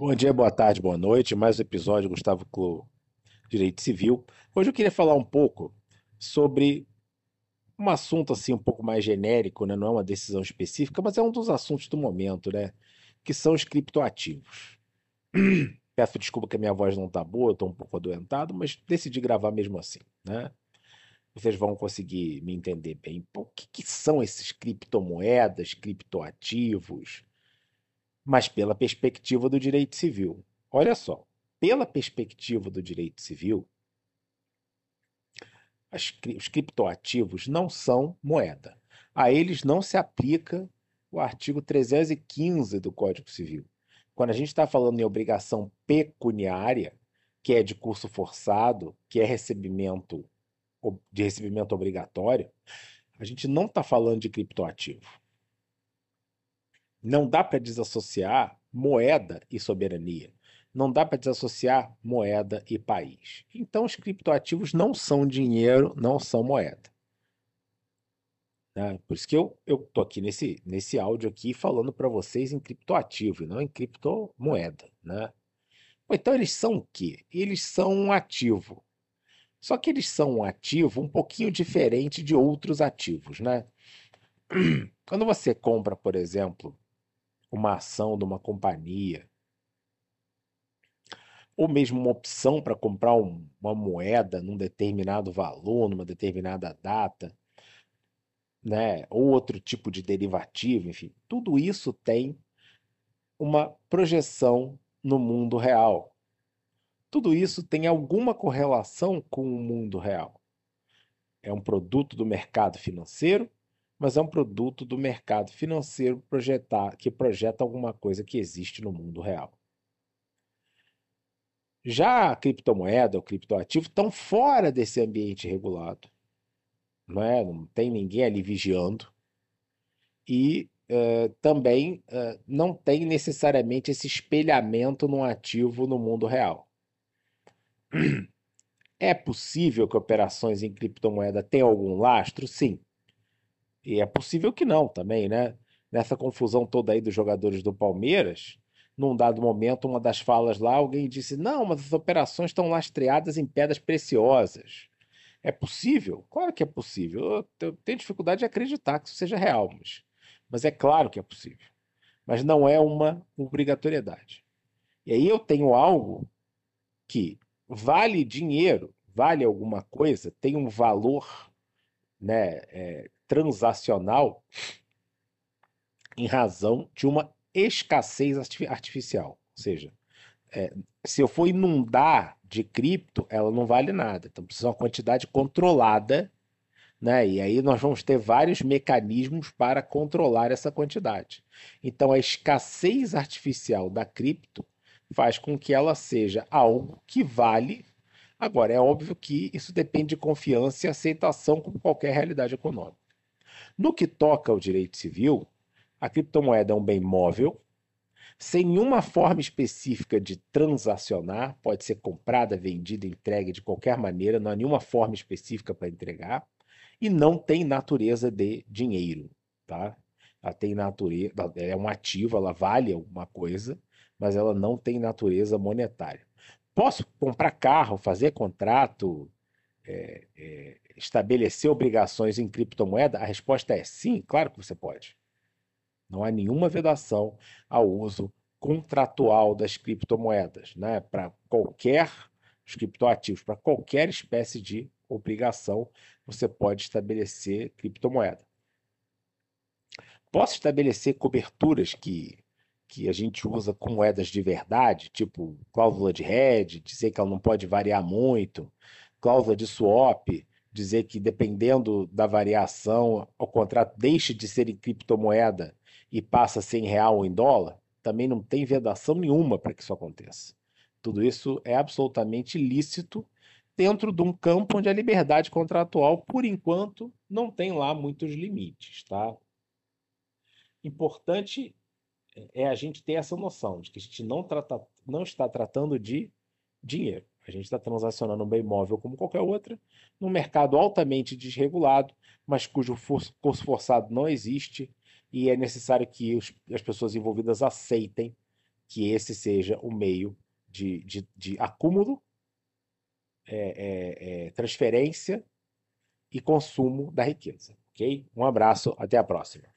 Bom dia, boa tarde, boa noite. Mais um episódio Gustavo Clô, Direito Civil. Hoje eu queria falar um pouco sobre um assunto assim um pouco mais genérico, né? Não é uma decisão específica, mas é um dos assuntos do momento, né? Que são os criptoativos. Peço desculpa que a minha voz não está boa, estou um pouco adoentado, mas decidi gravar mesmo assim, né? Vocês vão conseguir me entender bem. O que, que são esses criptomoedas, criptoativos? Mas pela perspectiva do direito civil. Olha só, pela perspectiva do direito civil, os criptoativos não são moeda. A eles não se aplica o artigo 315 do Código Civil. Quando a gente está falando em obrigação pecuniária, que é de curso forçado, que é recebimento de recebimento obrigatório, a gente não está falando de criptoativo. Não dá para desassociar moeda e soberania. Não dá para desassociar moeda e país. Então, os criptoativos não são dinheiro, não são moeda. Né? Por isso que eu estou aqui nesse, nesse áudio aqui falando para vocês em criptoativo e não em criptomoeda. Né? Então, eles são o quê? Eles são um ativo. Só que eles são um ativo um pouquinho diferente de outros ativos. Né? Quando você compra, por exemplo, uma ação de uma companhia, ou mesmo uma opção para comprar um, uma moeda num determinado valor, numa determinada data, né, ou outro tipo de derivativo, enfim, tudo isso tem uma projeção no mundo real. Tudo isso tem alguma correlação com o mundo real. É um produto do mercado financeiro mas é um produto do mercado financeiro projetar, que projeta alguma coisa que existe no mundo real. Já a criptomoeda, o criptoativo, estão fora desse ambiente regulado. Não, é? não tem ninguém ali vigiando. E uh, também uh, não tem necessariamente esse espelhamento no ativo no mundo real. É possível que operações em criptomoeda tenham algum lastro? Sim. E é possível que não também, né? Nessa confusão toda aí dos jogadores do Palmeiras, num dado momento, uma das falas lá, alguém disse: não, mas as operações estão lastreadas em pedras preciosas. É possível? Claro que é possível. Eu tenho dificuldade de acreditar que isso seja real, mas, mas é claro que é possível. Mas não é uma obrigatoriedade. E aí eu tenho algo que vale dinheiro, vale alguma coisa, tem um valor né, é, transacional em razão de uma escassez artificial. Ou seja, é, se eu for inundar de cripto, ela não vale nada. Então precisa uma quantidade controlada, né? E aí nós vamos ter vários mecanismos para controlar essa quantidade. Então a escassez artificial da cripto faz com que ela seja algo que vale. Agora, é óbvio que isso depende de confiança e aceitação como qualquer realidade econômica. No que toca ao direito civil, a criptomoeda é um bem móvel, sem nenhuma forma específica de transacionar, pode ser comprada, vendida, entregue de qualquer maneira, não há nenhuma forma específica para entregar, e não tem natureza de dinheiro, tá? Ela tem natureza, é um ativo, ela vale alguma coisa, mas ela não tem natureza monetária. Posso comprar carro, fazer contrato, é, é, estabelecer obrigações em criptomoeda? A resposta é sim, claro que você pode. Não há nenhuma vedação ao uso contratual das criptomoedas, né? Para qualquer os criptoativos, para qualquer espécie de obrigação, você pode estabelecer criptomoeda. Posso estabelecer coberturas que, que a gente usa com moedas de verdade, tipo cláusula de hedge, dizer que ela não pode variar muito, cláusula de swap, dizer que dependendo da variação, o contrato deixa de ser em criptomoeda e passa a ser em real ou em dólar, também não tem vedação nenhuma para que isso aconteça. Tudo isso é absolutamente lícito dentro de um campo onde a liberdade contratual, por enquanto, não tem lá muitos limites, tá? Importante é a gente ter essa noção de que a gente não, trata, não está tratando de dinheiro. A gente está transacionando um bem móvel como qualquer outra, num mercado altamente desregulado, mas cujo curso forçado não existe e é necessário que os, as pessoas envolvidas aceitem que esse seja o meio de, de, de acúmulo, é, é, é, transferência e consumo da riqueza. Ok? Um abraço, até a próxima.